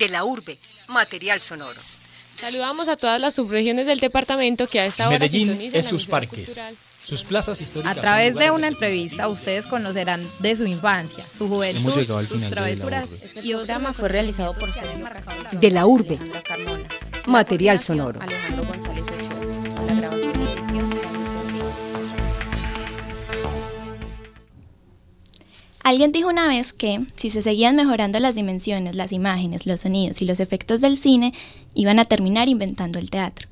De la urbe, material sonoro. Saludamos a todas las subregiones del departamento que a esta hora Medellín es sus parques. Sus plazas históricas. A través de una entrevista ustedes conocerán de su infancia, su juventud, sus travesuras. Y programa fue realizado por De la urbe. Material sonoro. Alejandro González Alguien dijo una vez que, si se seguían mejorando las dimensiones, las imágenes, los sonidos y los efectos del cine, iban a terminar inventando el teatro.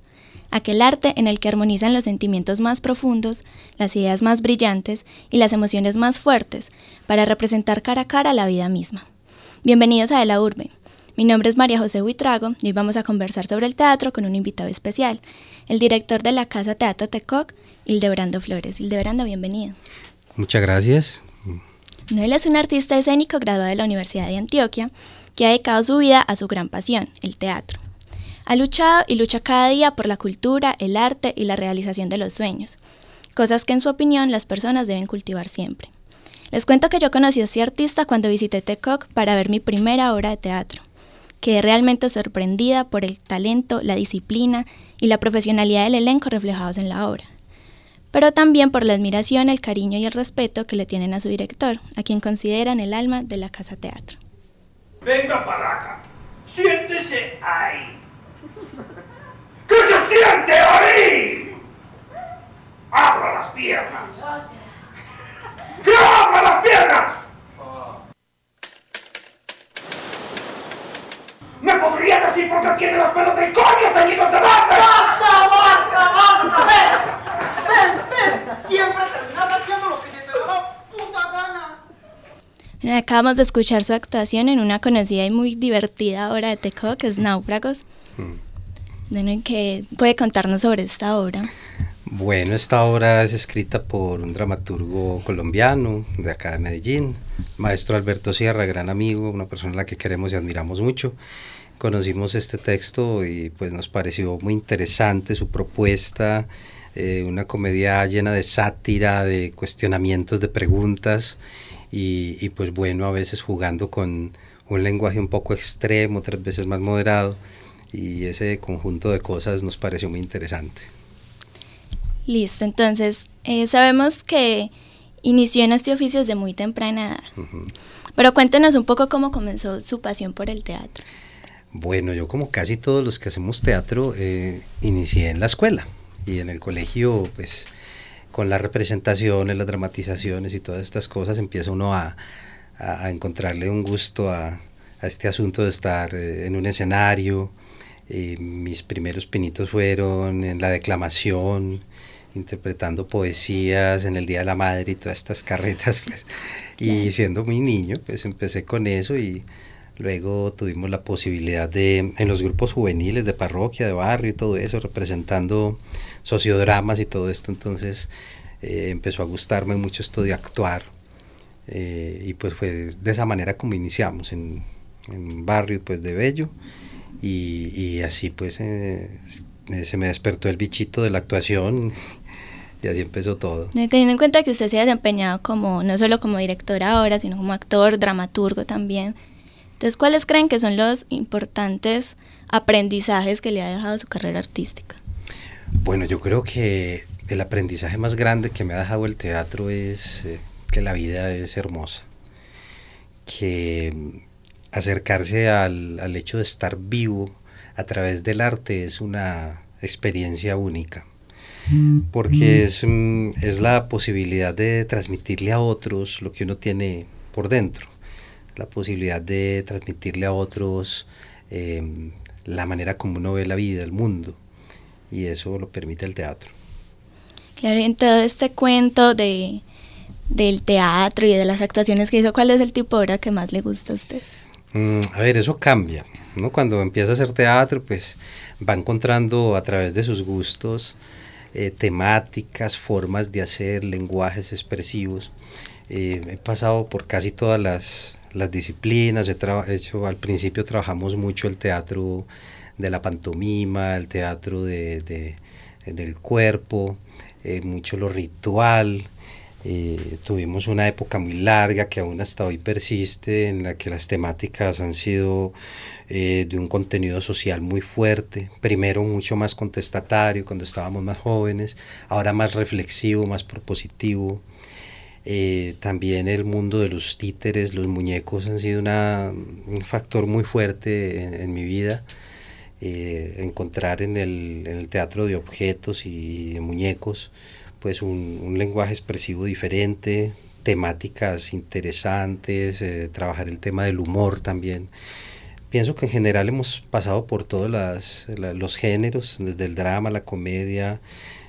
Aquel arte en el que armonizan los sentimientos más profundos, las ideas más brillantes y las emociones más fuertes, para representar cara a cara la vida misma. Bienvenidos a De la Urbe. Mi nombre es María José Huitrago y hoy vamos a conversar sobre el teatro con un invitado especial, el director de la Casa Teatro Tecoc, Hildebrando Flores. Hildebrando, bienvenido. Muchas gracias. Noel es un artista escénico graduado de la Universidad de Antioquia que ha dedicado su vida a su gran pasión, el teatro. Ha luchado y lucha cada día por la cultura, el arte y la realización de los sueños, cosas que en su opinión las personas deben cultivar siempre. Les cuento que yo conocí a este artista cuando visité Tecoc para ver mi primera obra de teatro. Quedé realmente sorprendida por el talento, la disciplina y la profesionalidad del elenco reflejados en la obra pero también por la admiración, el cariño y el respeto que le tienen a su director, a quien consideran el alma de la Casa Teatro. Venga para acá, siéntese ahí. ¿Qué se siente ahí? Abra las piernas. ¡Que abra las piernas! ¿Me podría decir por qué tiene los pelos del coño teñidos de verde? ¡Basta, basta, basta! ¡Ves! ¿Ves? ¿Ves? Siempre terminas haciendo lo que se te da la puta gana. Acabamos de escuchar su actuación en una conocida y muy divertida obra de Teco, que es Náufragos. Bueno, ¿qué puede contarnos sobre esta obra? Bueno, esta obra es escrita por un dramaturgo colombiano de acá de Medellín, maestro Alberto Sierra, gran amigo, una persona a la que queremos y admiramos mucho. Conocimos este texto y pues nos pareció muy interesante su propuesta, eh, una comedia llena de sátira, de cuestionamientos, de preguntas y, y pues bueno, a veces jugando con un lenguaje un poco extremo, otras veces más moderado y ese conjunto de cosas nos pareció muy interesante. Listo, entonces eh, sabemos que inició en este oficio desde muy temprana edad, pero cuéntenos un poco cómo comenzó su pasión por el teatro. Bueno, yo como casi todos los que hacemos teatro, eh, inicié en la escuela y en el colegio, pues con las representaciones, las dramatizaciones y todas estas cosas, empieza uno a, a- a encontrarle un gusto a, a este asunto de estar eh, en un escenario. Eh, mis primeros pinitos fueron en la declamación, interpretando poesías en el Día de la Madre y todas estas carretas. Pues. Y siendo muy niño, pues empecé con eso y luego tuvimos la posibilidad de, en los grupos juveniles de parroquia, de barrio y todo eso, representando sociodramas y todo esto. Entonces eh, empezó a gustarme mucho esto de actuar. Eh, y pues fue de esa manera como iniciamos, en, en barrio pues de Bello. Y, y así pues eh, se me despertó el bichito de la actuación y así empezó todo. Teniendo en cuenta que usted se ha desempeñado como, no solo como director ahora, sino como actor, dramaturgo también. Entonces, ¿cuáles creen que son los importantes aprendizajes que le ha dejado su carrera artística? Bueno, yo creo que el aprendizaje más grande que me ha dejado el teatro es eh, que la vida es hermosa, que mm, acercarse al, al hecho de estar vivo a través del arte es una experiencia única, porque es, mm, es la posibilidad de transmitirle a otros lo que uno tiene por dentro, la posibilidad de transmitirle a otros eh, la manera como uno ve la vida, el mundo y eso lo permite el teatro. Claro, en todo este cuento de, del teatro y de las actuaciones que hizo, ¿cuál es el tipo de obra que más le gusta a usted? Mm, a ver, eso cambia, ¿no? Cuando empieza a hacer teatro, pues va encontrando a través de sus gustos eh, temáticas, formas de hacer, lenguajes expresivos. Eh, he pasado por casi todas las, las disciplinas, he hecho, al principio trabajamos mucho el teatro de la pantomima, el teatro de, de- del cuerpo, eh, mucho lo ritual, Eh, tuvimos una época muy larga que aún hasta hoy persiste, en la que las temáticas han sido eh, de un contenido social muy fuerte, primero mucho más contestatario cuando estábamos más jóvenes, ahora más reflexivo, más propositivo. Eh, también el mundo de los títeres, los muñecos han sido una, un factor muy fuerte en, mi vida. encontrar en el, en el, teatro de objetos y de muñecos pues un, lenguaje expresivo diferente, temáticas interesantes, eh, trabajar el tema del humor también. Pienso que en general hemos pasado por todos los géneros, desde el drama, la comedia,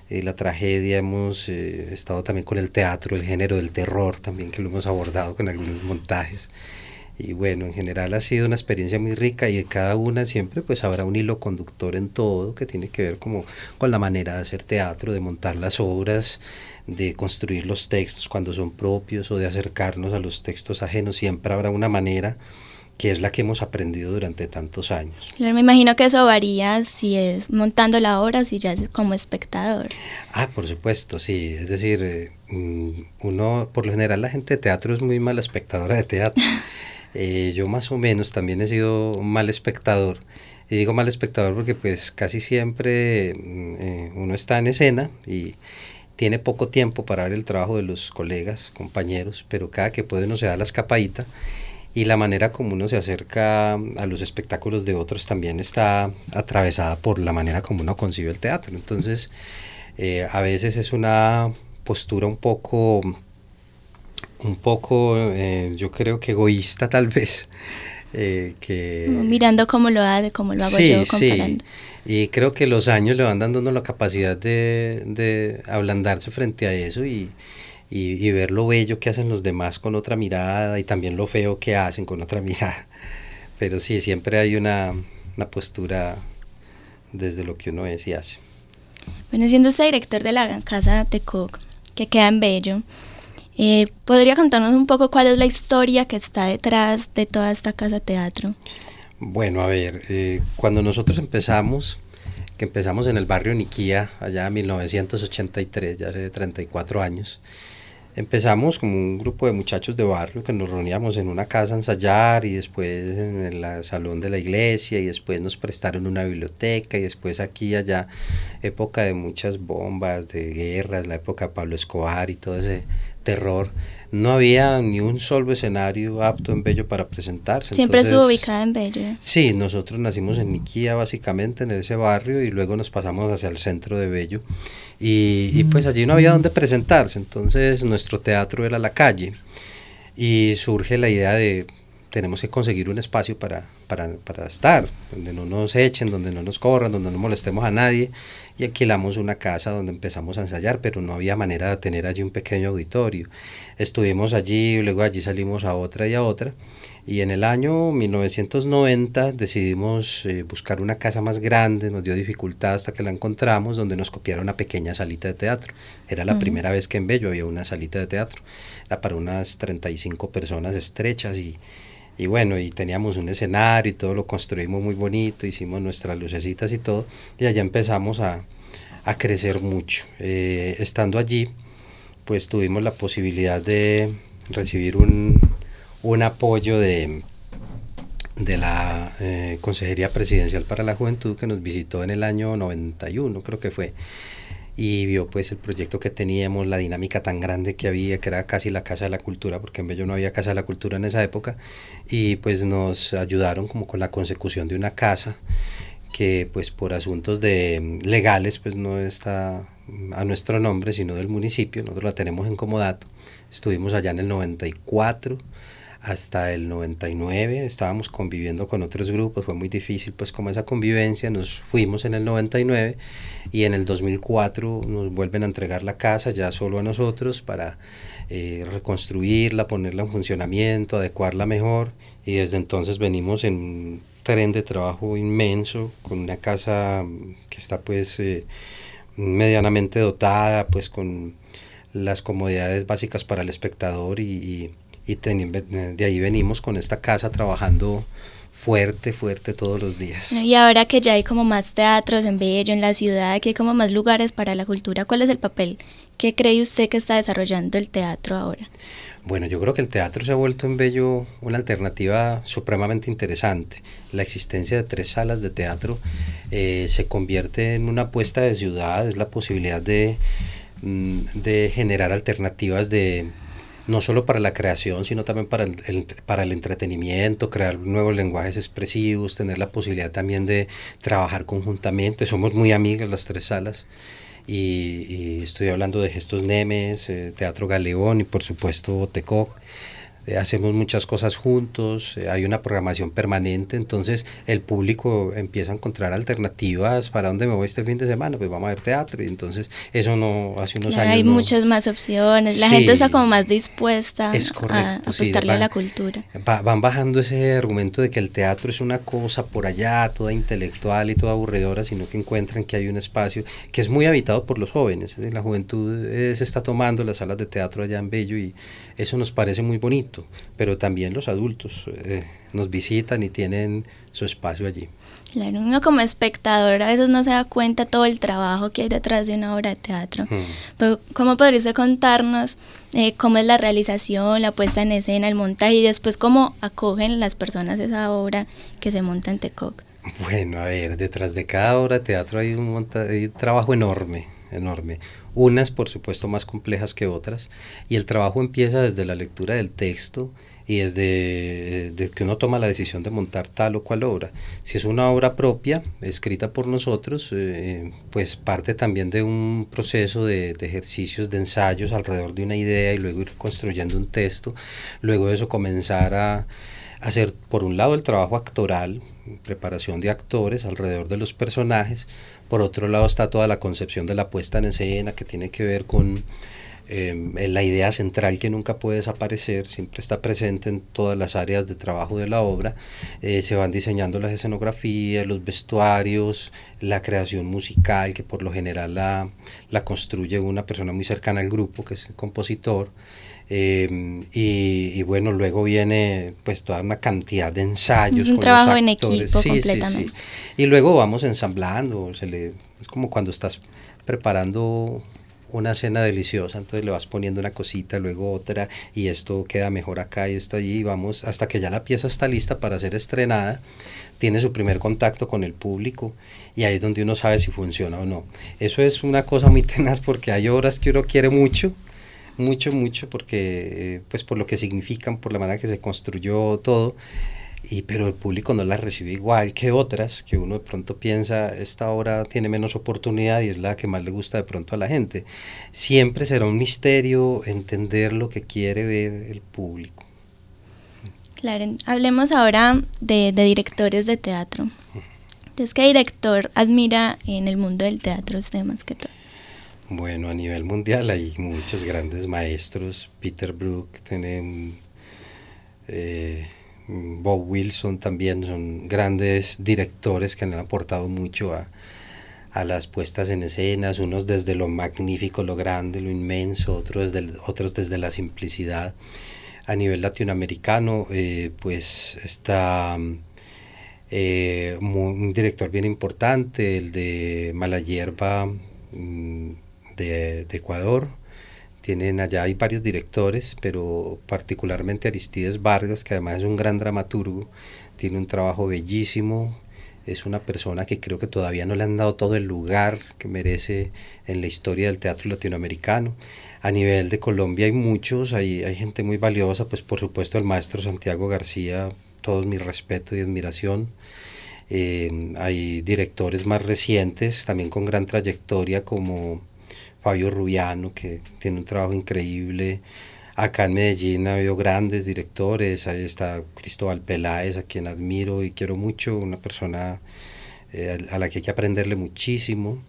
eh, la tragedia, hemos eh, estado también con el teatro, el género del terror también, que lo hemos abordado con algunos montajes. Y bueno, en general ha sido una experiencia muy rica y de cada una siempre pues habrá un hilo conductor en todo que tiene que ver como con la manera de hacer teatro, de montar las obras, de construir los textos cuando son propios o de acercarnos a los textos ajenos. Siempre habrá una manera que es la que hemos aprendido durante tantos años. Claro, me imagino que eso varía si es montando la obra, si ya es como espectador. Ah, por supuesto, sí. Es decir, eh, mm, uno, por lo general la gente de teatro es muy mala espectadora de teatro. Eh, yo más o menos también he sido un mal espectador. Y digo mal espectador porque pues casi siempre mm, eh, uno está en escena y tiene poco tiempo para ver el trabajo de los colegas, compañeros, pero cada que puede uno se da la escapadita y la manera como uno se acerca a los espectáculos de otros también está atravesada por la manera como uno concibe el teatro. Entonces, eh, a veces es una postura un poco un poco, eh, yo creo que egoísta tal vez. Eh, que, Mirando cómo lo hace, cómo lo hago yo, comparando. Sí. Y creo que los años le van dando la capacidad de, de ablandarse frente a eso y, y, ver lo bello que hacen los demás con otra mirada y también lo feo que hacen con otra mirada. Pero sí, siempre hay una, una postura desde lo que uno es y hace. Bueno, siendo usted director de la Casa de Cook, que queda en Bello, eh, ¿Podría contarnos un poco cuál es la historia que está detrás de toda esta casa teatro? Bueno, a ver, eh, cuando nosotros empezamos, que empezamos en el barrio Niquía, allá en 1983, ya hace 34 años, empezamos como un grupo de muchachos de barrio que nos reuníamos en una casa a ensayar y después en el salón de la iglesia y después nos prestaron una biblioteca y después aquí y allá, época de muchas bombas, de guerras, la época de Pablo Escobar y todo ese terror, no había ni un solo escenario apto en Bello para presentarse. Siempre estuvo ubicada en Bello. Sí, nosotros nacimos en Niquía básicamente, en ese barrio, y luego nos pasamos hacia el centro de Bello. Y, y pues allí no había donde presentarse, entonces nuestro teatro era la calle. Y surge la idea de tenemos que conseguir un espacio para, para, para, estar, donde no nos echen, donde no nos corran, donde no molestemos a nadie y alquilamos una casa donde empezamos a ensayar, pero no había manera de tener allí un pequeño auditorio. Estuvimos allí, luego allí salimos a otra y a otra, y en el año 1990 decidimos eh, buscar una casa más grande, nos dio dificultad hasta que la encontramos, donde nos copiara una pequeña salita de teatro. Era la primera vez que en Bello había una salita de teatro, era para unas 35 personas estrechas y y bueno, y teníamos un escenario y todo lo construimos muy bonito, hicimos nuestras lucecitas y todo, y allá empezamos a, crecer mucho. Eh, estando allí, pues tuvimos la posibilidad de recibir un, apoyo de, de la eh, Consejería Presidencial para la Juventud que nos visitó en el año 91, creo que fue y vio pues el proyecto que teníamos, la dinámica tan grande que había, que era casi la Casa de la Cultura, porque en Bello no había Casa de la Cultura en esa época, y pues nos ayudaron como con la consecución de una casa que pues por asuntos de legales pues no está a nuestro nombre, sino del municipio, nosotros la tenemos en comodato, estuvimos allá en el 94, hasta el 99 estábamos conviviendo con otros grupos, fue muy difícil pues como esa convivencia, nos fuimos en el 99 y en el 2004 nos vuelven a entregar la casa ya solo a nosotros para eh, reconstruirla, ponerla en funcionamiento, adecuarla mejor y desde entonces venimos en un tren de trabajo inmenso con una casa que está pues eh, medianamente dotada pues con las comodidades básicas para el espectador y y de ahí venimos con esta casa trabajando fuerte, fuerte todos los días. Y ahora que ya hay como más teatros en Bello, en la ciudad, que hay como más lugares para la cultura, ¿cuál es el papel ¿Qué cree usted que está desarrollando el teatro ahora? Bueno, yo creo que el teatro se ha vuelto en Bello una alternativa supremamente interesante. La existencia de tres salas de teatro eh, se convierte en una apuesta de ciudad, es la posibilidad de, mm, de generar alternativas de no solo para la creación, sino también para el, para el entretenimiento, crear nuevos lenguajes expresivos, tener la posibilidad también de trabajar conjuntamente. Somos muy amigas las tres salas. Y, estoy hablando de Gestos Nemes, eh, Teatro Galeón y por supuesto Tecoc. Eh, hacemos muchas cosas juntos, eh, hay una programación permanente, entonces el público empieza a encontrar alternativas para dónde me voy este fin de semana, pues vamos a ver teatro y entonces eso no hace unos años. Hay muchas más opciones, la gente está como más dispuesta a apostarle a la cultura. van bajando ese argumento de que el teatro es una cosa por allá, toda intelectual y toda aburridora, sino que encuentran que hay un espacio que es muy habitado por los jóvenes, la juventud se está tomando las salas de teatro allá en Bello y eso nos parece muy bonito, pero también los adultos eh, nos visitan y tienen su espacio allí. Claro, uno como espectador a veces no se da cuenta todo el trabajo que hay detrás de una obra de teatro. Hmm. Pero, ¿Cómo podrías contarnos eh, cómo es la realización, la puesta en escena, el montaje y después cómo acogen las personas esa obra que se monta en Tecoc? Bueno, a ver, detrás de cada obra de teatro hay un, hay un trabajo enorme, enorme unas por supuesto más complejas que otras, y el trabajo empieza desde la lectura del texto y desde, que uno toma la decisión de montar tal o cual obra. Si es una obra propia, escrita por nosotros, eh, pues parte también de un proceso de, de, ejercicios, de ensayos alrededor de una idea y luego ir construyendo un texto, luego de eso comenzar a hacer por un lado el trabajo actoral, preparación de actores alrededor de los personajes, por otro lado está toda la concepción de la puesta en escena que tiene que ver con em, la idea central que nunca puede desaparecer, siempre está presente en todas las áreas de trabajo de la obra. Eh, se van diseñando las escenografías, los vestuarios, la creación musical, que por lo general la, la construye una persona muy cercana al grupo, que es el compositor. Em, y, bueno, luego viene pues toda una cantidad de ensayos. Es un trabajo en equipo completamente. Y luego vamos ensamblando, se le, es como cuando estás preparando una cena deliciosa, entonces le vas poniendo una cosita, luego otra, y esto queda mejor acá y esto allí, y vamos hasta que ya la pieza está lista para ser estrenada, tiene su primer contacto con el público, y ahí es donde uno sabe si funciona o no. Eso es una cosa muy tenaz porque hay obras que uno quiere mucho, mucho, mucho, porque, eh, pues por lo que significan, por la manera que se construyó todo, y, pero el público no la recibe igual que otras, que uno de pronto piensa, esta obra tiene menos oportunidad y es la que más le gusta de pronto a la gente. Siempre será un misterio entender lo que quiere ver el público. Claro, hablemos ahora de, de directores de teatro. Entonces, ¿qué director admira en el mundo del teatro usted más que todo? Bueno, a nivel mundial hay muchos grandes maestros. Peter Brook tiene eh, Bob Wilson también son grandes directores que han aportado mucho a, las puestas en escenas, unos desde lo magnífico, lo grande, lo inmenso, otros desde, otros desde la simplicidad. A nivel latinoamericano, eh, pues está eh, un director bien importante, el de Malayerba, mm, de, Ecuador. Tienen allá, hay varios directores, pero particularmente Aristides Vargas, que además es un gran dramaturgo, tiene un trabajo bellísimo, es una persona que creo que todavía no le han dado todo el lugar que merece en la historia del teatro latinoamericano. A nivel de Colombia hay muchos, hay, hay gente muy valiosa, pues por supuesto el maestro Santiago García, todo mi respeto y admiración. Eh, hay directores más recientes, también con gran trayectoria, como Fabio Rubiano, que tiene un trabajo increíble. Acá en Medellín ha habido grandes directores, ahí está Cristóbal Peláez, a quien admiro y quiero mucho, una persona eh, a la que hay que aprenderle muchísimo.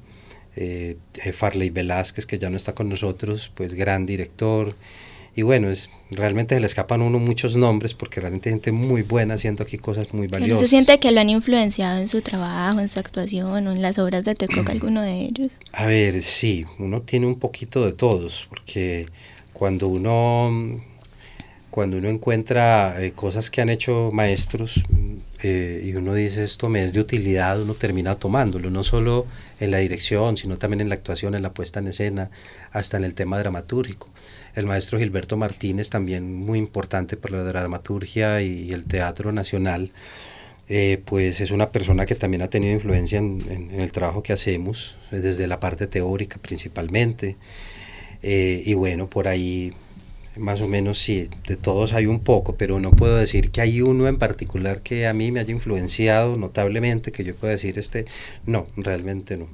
Eh, eh, Farley Velázquez, que ya no está con nosotros, pues gran director. Y bueno, es, realmente se le escapan a uno muchos nombres porque realmente hay gente muy buena haciendo aquí cosas muy valiosas. ¿Se siente que lo han influenciado en su trabajo, en su actuación o en las obras de Tecoc, alguno de ellos? A ver, sí, uno tiene un poquito de todos, porque cuando uno, cuando uno encuentra eh, cosas que han hecho maestros, eh, y uno dice esto me es de utilidad, uno termina tomándolo, no solo en la dirección, sino también en la actuación, en la puesta en escena, hasta en el tema dramatúrgico. El maestro Gilberto Martínez, también muy importante por la dramaturgia y, el teatro nacional, eh, pues es una persona que también ha tenido influencia en, el trabajo que hacemos, desde la parte teórica principalmente. Eh, y bueno, por ahí más o menos sí, de todos hay un poco, pero no puedo decir que hay uno en particular que a mí me haya influenciado notablemente, que yo pueda decir este, no, realmente no.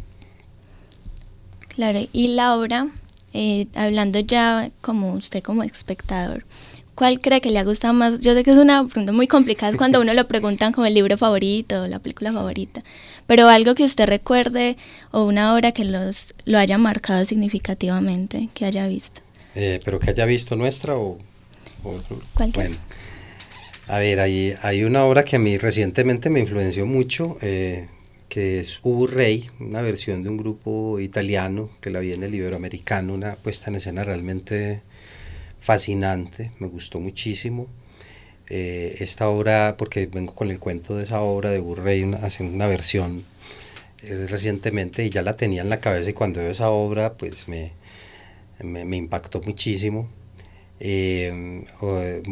Claro, y la obra, eh, hablando ya como usted como espectador, ¿cuál cree que le ha gustado más? Yo sé que es una pregunta muy complicada cuando uno lo preguntan como el libro favorito, la película favorita, pero algo que usted recuerde o una obra que los, lo haya marcado significativamente, que haya visto. Eh, pero que haya visto nuestra o, Bueno, a ver, hay, hay una obra que a mí recientemente me influenció mucho, eh, que es Ubu Rey, una versión de un grupo italiano que la vi en el Iberoamericano, una puesta en escena realmente fascinante, me gustó muchísimo. Eh, esta obra, porque vengo con el cuento de esa obra de Ubu Rey, haciendo una versión recientemente y ya la tenía en la cabeza y cuando veo esa obra pues me, me, impactó muchísimo. Eh,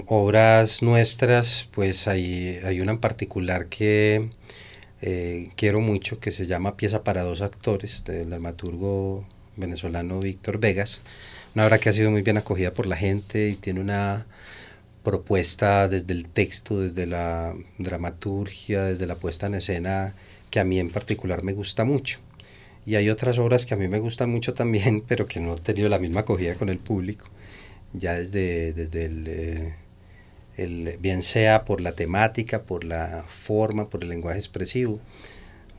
obras nuestras, pues hay, hay, una en particular que eh, quiero mucho, que se llama Pieza para dos actores, del dramaturgo venezolano Víctor Vegas. Una obra que ha sido muy bien acogida por la gente y tiene una propuesta desde el texto, desde la dramaturgia, desde la puesta en escena, que a mí en particular me gusta mucho. Y hay otras obras que a mí me gustan mucho también, pero que no han tenido la misma acogida con el público, ya desde, desde el, eh, bien sea por la temática, por la forma, por el lenguaje expresivo.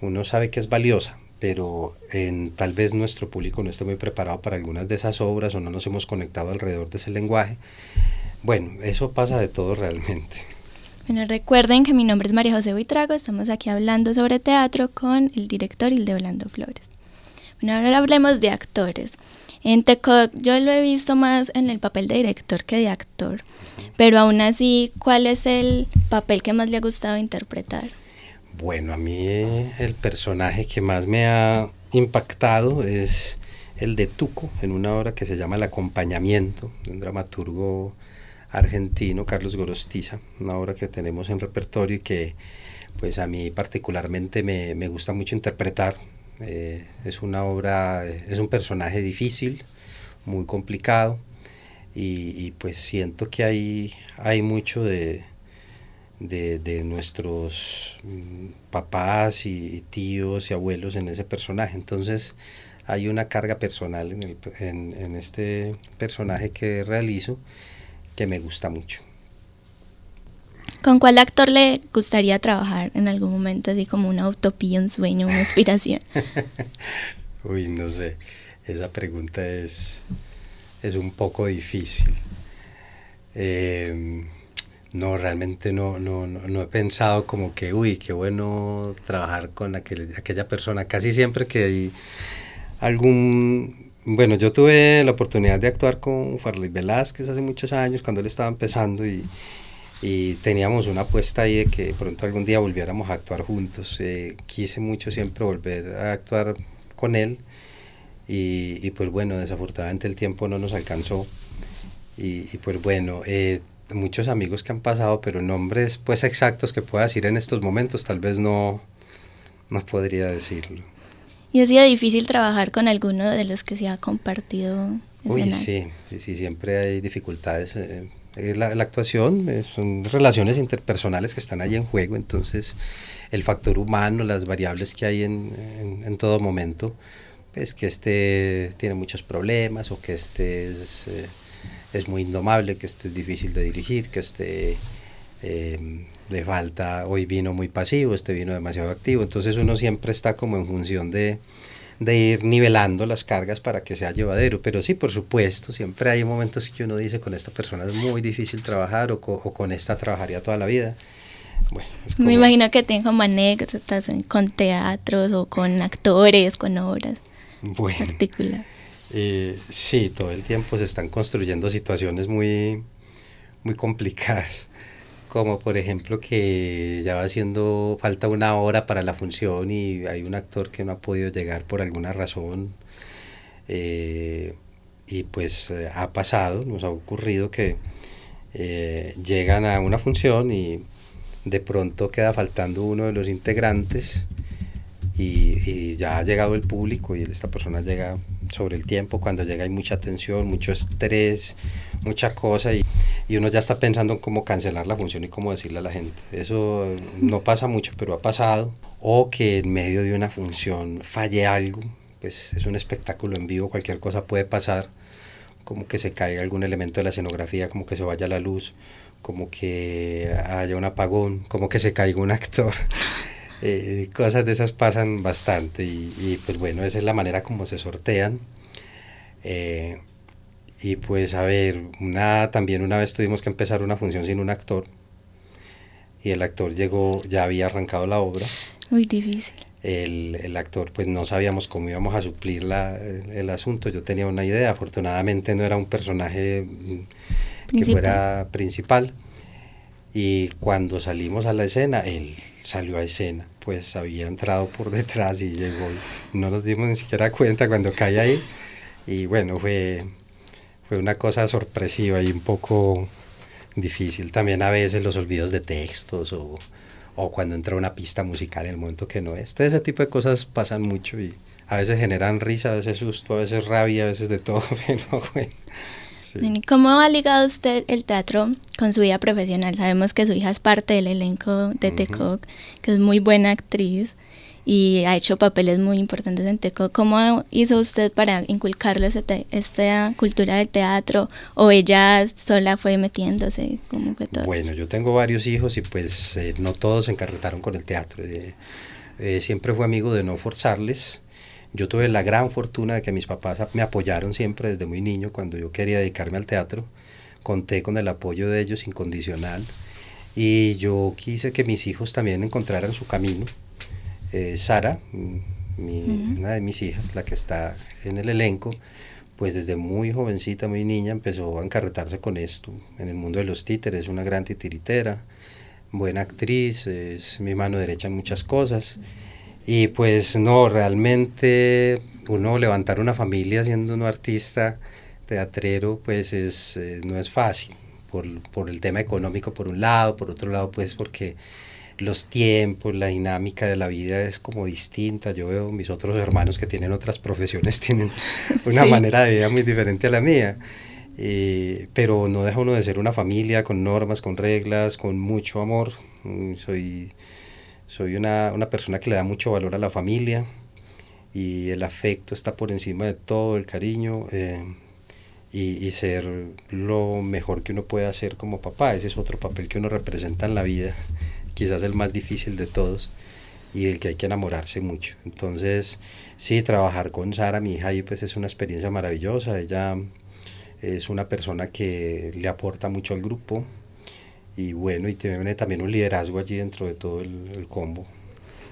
Uno sabe que es valiosa, pero en, tal vez nuestro público no esté muy preparado para algunas de esas obras o no nos hemos conectado alrededor de ese lenguaje. Bueno, eso pasa de todo realmente. Bueno, recuerden que mi nombre es María José Buitrago, estamos aquí hablando sobre teatro con el director Orlando Flores. Bueno, ahora hablemos de actores. En Tecoc yo lo he visto más en el papel de director que de actor, pero aún así, ¿cuál es el papel que más le ha gustado interpretar? Bueno, a mí el personaje que más me ha impactado es el de Tuco, en una obra que se llama El acompañamiento, de un dramaturgo argentino, Carlos Gorostiza, una obra que tenemos en repertorio y que pues a mí particularmente me, me gusta mucho interpretar, eh, es una obra, es un personaje difícil, muy complicado y, pues siento que hay, hay mucho de, de, nuestros mm, papás y, tíos y abuelos en ese personaje. Entonces hay una carga personal en, el, en, en este personaje que realizo que me gusta mucho. ¿Con cuál actor le gustaría trabajar en algún momento, así como una utopía, un sueño, una aspiración? Uy, no sé. Esa pregunta es, es un poco difícil. Em, no, realmente no, no, no, he pensado como que, uy, qué bueno trabajar con aquella persona. Casi siempre que hay algún... Bueno, yo tuve la oportunidad de actuar con Farley Velázquez hace muchos años, cuando él estaba empezando y y teníamos una apuesta ahí de que pronto algún día volviéramos a actuar juntos. Eh, quise mucho siempre volver a actuar con él y, pues bueno, desafortunadamente el tiempo no nos alcanzó y, pues bueno, eh, muchos amigos que han pasado, pero nombres pues exactos que pueda decir en estos momentos tal vez no, no podría decirlo. ¿Y ha sido difícil trabajar con alguno de los que se ha compartido? Uy, sí, sí, sí, siempre hay dificultades. Eh, eh, la, actuación, eh, son relaciones interpersonales que están ahí en juego, entonces el factor humano, las variables que hay en, en, todo momento, es que este tiene muchos problemas o que este es, eh, es muy indomable, que este es difícil de dirigir, que este le falta, hoy vino muy pasivo, este vino demasiado activo, entonces uno siempre está como en función de, de ir nivelando las cargas para que sea llevadero. Pero sí, por supuesto, siempre hay momentos que uno dice con esta persona es muy difícil trabajar o, con esta trabajaría toda la vida. Me imagino que tengo anécdotas con teatros o con actores, con obras bueno, particulares. Eh, sí, todo el tiempo se están construyendo situaciones muy, muy complicadas como por ejemplo que ya va haciendo falta una hora para la función y hay un actor que no ha podido llegar por alguna razón. Eh, y pues eh, ha pasado, nos ha ocurrido que eh, llegan a una función y de pronto queda faltando uno de los integrantes y, ya ha llegado el público y esta persona llega sobre el tiempo, cuando llega hay mucha tensión, mucho estrés, mucha cosa y, y, uno ya está pensando en cómo cancelar la función y cómo decirle a la gente. Eso no pasa mucho, pero ha pasado. O que en medio de una función falle algo, pues es un espectáculo en vivo, cualquier cosa puede pasar, como que se caiga algún elemento de la escenografía, como que se vaya la luz, como que haya un apagón, como que se caiga un actor. Eh, cosas de esas pasan bastante y, pues bueno, esa es la manera como se sortean. Eh, y pues a ver, una, también una vez tuvimos que empezar una función sin un actor y el actor llegó, ya había arrancado la obra. Muy difícil. El, el actor pues no sabíamos cómo íbamos a suplir la, el, asunto, yo tenía una idea, afortunadamente no era un personaje mm, que fuera principal y cuando salimos a la escena, él salió a escena, pues había entrado por detrás y llegó, no nos dimos ni siquiera cuenta cuando cae ahí. Y bueno, fue, fue una cosa sorpresiva y un poco difícil. También a veces los olvidos de textos o, o cuando entra una pista musical en el momento que no es. ese tipo de cosas pasan mucho y a veces generan risa, a veces susto, a veces rabia, a veces de todo, pero bueno. ¿Cómo ha ligado usted el teatro con su vida profesional? Sabemos que su hija es parte del elenco de uh que es muy buena actriz y ha hecho papeles muy importantes en Tecoc. ¿Cómo hizo usted para inculcarle esta cultura del teatro o ella sola fue metiéndose? ¿Cómo fue todo? Bueno, yo tengo varios hijos y pues eh, no todos se encarretaron con el teatro. Eh, eh, siempre fue amigo de no forzarles yo tuve la gran fortuna de que mis papás me apoyaron siempre desde muy niño cuando yo quería dedicarme al teatro. Conté con el apoyo de ellos incondicional y yo quise que mis hijos también encontraran su camino. Eh, Sara, mm, una de mis hijas, la que está en el elenco, pues desde muy jovencita, muy niña, empezó a encarretarse con esto. En el mundo de los títeres, es una gran titiritera, buena actriz, es mi mano derecha en muchas cosas. Y pues no, realmente uno levantar una familia siendo un artista teatrero, pues es, eh, no es fácil, por, por, el tema económico por un lado, por otro lado pues porque los tiempos, la dinámica de la vida es como distinta. Yo veo mis otros hermanos que tienen otras profesiones, tienen una manera de vida muy diferente a la mía. Eh, pero no deja uno de ser una familia con normas, con reglas, con mucho amor. Mm, soy soy una, una persona que le da mucho valor a la familia y el afecto está por encima de todo, el cariño eh, y, y, ser lo mejor que uno puede hacer como papá. Ese es otro papel que uno representa en la vida, quizás el más difícil de todos y del que hay que enamorarse mucho. Entonces, sí, trabajar con Sara, mi hija, ahí pues es una experiencia maravillosa. Ella es una persona que le aporta mucho al grupo, y bueno, y tiene también un liderazgo allí dentro de todo el, combo.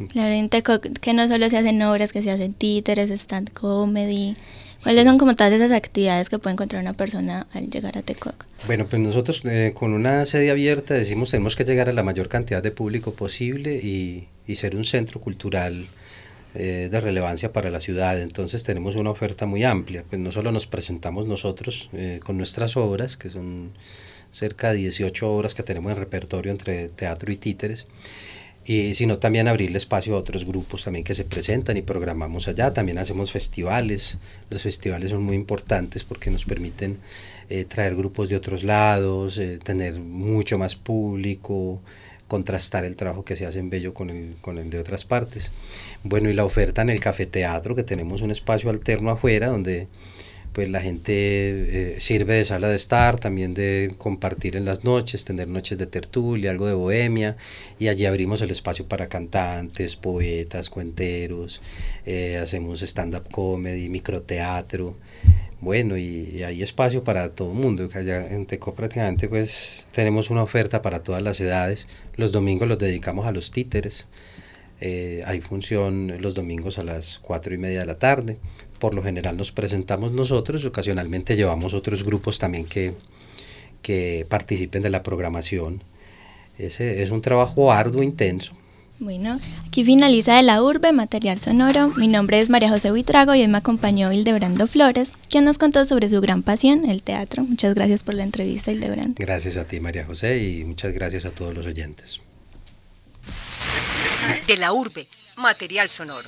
Claro, en que no solo se hacen obras, que se hacen títeres, stand comedy. ¿Cuáles son como todas esas actividades que puede encontrar una persona al llegar a Tecoc? Bueno, pues nosotros eh, con una sede abierta decimos tenemos que llegar a la mayor cantidad de público posible y, y ser un centro cultural eh, de relevancia para la ciudad. Entonces tenemos una oferta muy amplia. Pues no solo nos presentamos nosotros eh, con nuestras obras, que son cerca de 18 obras que tenemos en repertorio entre teatro y títeres, y sino también abrirle espacio a otros grupos también que se presentan y programamos allá. También hacemos festivales. Los festivales son muy importantes porque nos permiten eh, traer grupos de otros lados, eh, tener mucho más público, contrastar el trabajo que se hace en Bello con el, con el de otras partes. Bueno, y la oferta en el cafeteatro, que tenemos un espacio alterno afuera donde pues la gente eh, sirve de sala de estar, también de compartir en las noches, tener noches de tertulia, algo de bohemia, y allí abrimos el espacio para cantantes, poetas, cuenteros, eh, hacemos stand-up comedy, microteatro, bueno, y, hay espacio para todo el mundo, allá en Teco prácticamente pues tenemos una oferta para todas las edades, los domingos los dedicamos a los títeres, eh, hay función los domingos a las cuatro y media de la tarde, por lo general nos presentamos nosotros, ocasionalmente llevamos otros grupos también que, que participen de la programación. Ese es un trabajo arduo, intenso. Bueno, aquí finaliza de la urbe Material Sonoro. Mi nombre es María José Huitrago y hoy me acompañó Hildebrando Flores, quien nos contó sobre su gran pasión, el teatro. Muchas gracias por la entrevista, Hildebrando. Gracias a ti, María José, y muchas gracias a todos los oyentes. De la urbe, Material Sonoro.